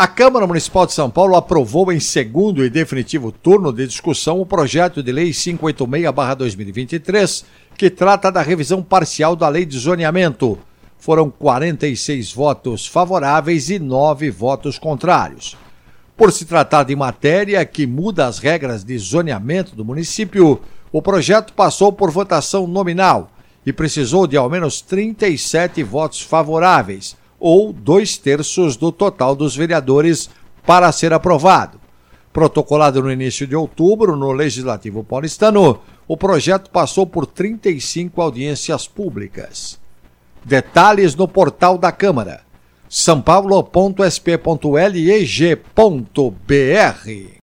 A Câmara Municipal de São Paulo aprovou em segundo e definitivo turno de discussão o projeto de lei 586-2023, que trata da revisão parcial da lei de zoneamento. Foram 46 votos favoráveis e 9 votos contrários. Por se tratar de matéria que muda as regras de zoneamento do município, o projeto passou por votação nominal e precisou de ao menos 37 votos favoráveis ou dois terços do total dos vereadores para ser aprovado. Protocolado no início de outubro no Legislativo Paulistano, o projeto passou por 35 audiências públicas. Detalhes no portal da Câmara: sãopaulo.sp.leg.br